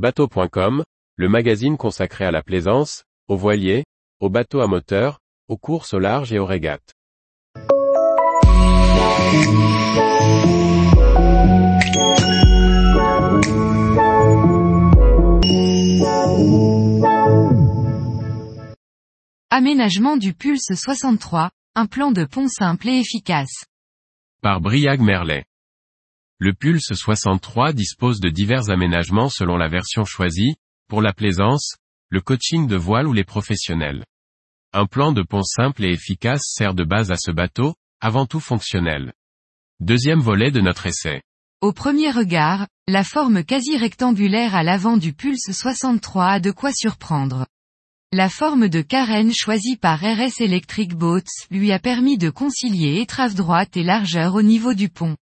Bateau.com, le magazine consacré à la plaisance, aux voiliers, aux bateaux à moteur, aux courses au large et aux régates. Aménagement du Pulse 63, un plan de pont simple et efficace. Par Briag Merlet. Le Pulse 63 dispose de divers aménagements selon la version choisie, pour la plaisance, le coaching de voile ou les professionnels. Un plan de pont simple et efficace sert de base à ce bateau, avant tout fonctionnel. Deuxième volet de notre essai. Au premier regard, la forme quasi rectangulaire à l'avant du Pulse 63 a de quoi surprendre. La forme de carène choisie par RS Electric Boats lui a permis de concilier étrave droite et largeur au niveau du pont.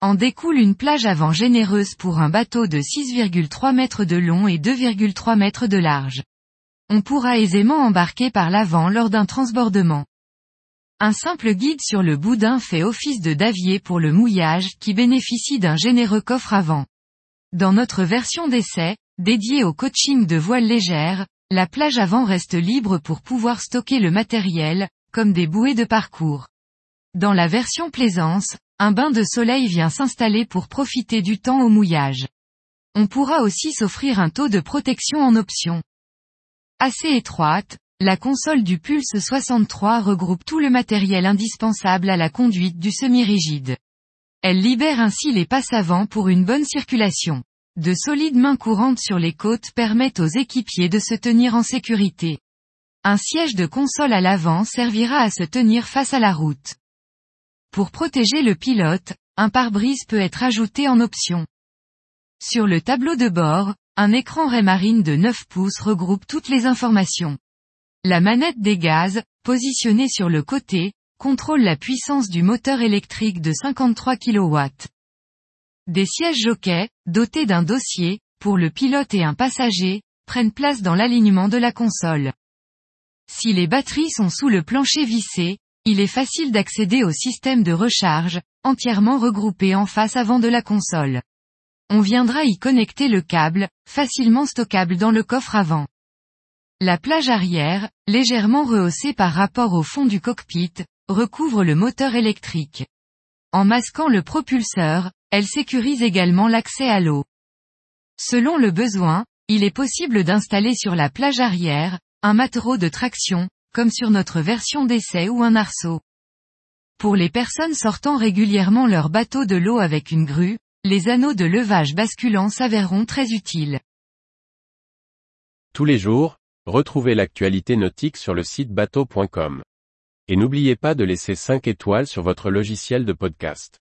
En découle une plage avant généreuse pour un bateau de 6,3 mètres de long et 2,3 mètres de large. On pourra aisément embarquer par l'avant lors d'un transbordement. Un simple guide sur le boudin fait office de davier pour le mouillage qui bénéficie d'un généreux coffre avant. Dans notre version d'essai, dédiée au coaching de voile légère, la plage avant reste libre pour pouvoir stocker le matériel, comme des bouées de parcours. Dans la version plaisance, un bain de soleil vient s'installer pour profiter du temps au mouillage. On pourra aussi s'offrir un taux de protection en option. Assez étroite, la console du Pulse 63 regroupe tout le matériel indispensable à la conduite du semi-rigide. Elle libère ainsi les passes avant pour une bonne circulation. De solides mains courantes sur les côtes permettent aux équipiers de se tenir en sécurité. Un siège de console à l'avant servira à se tenir face à la route. Pour protéger le pilote, un pare-brise peut être ajouté en option. Sur le tableau de bord, un écran Raymarine de 9 pouces regroupe toutes les informations. La manette des gaz, positionnée sur le côté, contrôle la puissance du moteur électrique de 53 kW. Des sièges jockeys, dotés d'un dossier, pour le pilote et un passager, prennent place dans l'alignement de la console. Si les batteries sont sous le plancher vissé, il est facile d'accéder au système de recharge, entièrement regroupé en face avant de la console. On viendra y connecter le câble, facilement stockable dans le coffre avant. La plage arrière, légèrement rehaussée par rapport au fond du cockpit, recouvre le moteur électrique. En masquant le propulseur, elle sécurise également l'accès à l'eau. Selon le besoin, il est possible d'installer sur la plage arrière, un mâtereau de traction, comme sur notre version d'essai ou un arceau. Pour les personnes sortant régulièrement leur bateau de l'eau avec une grue, les anneaux de levage basculants s'avéreront très utiles. Tous les jours, retrouvez l'actualité nautique sur le site bateau.com. Et n'oubliez pas de laisser 5 étoiles sur votre logiciel de podcast.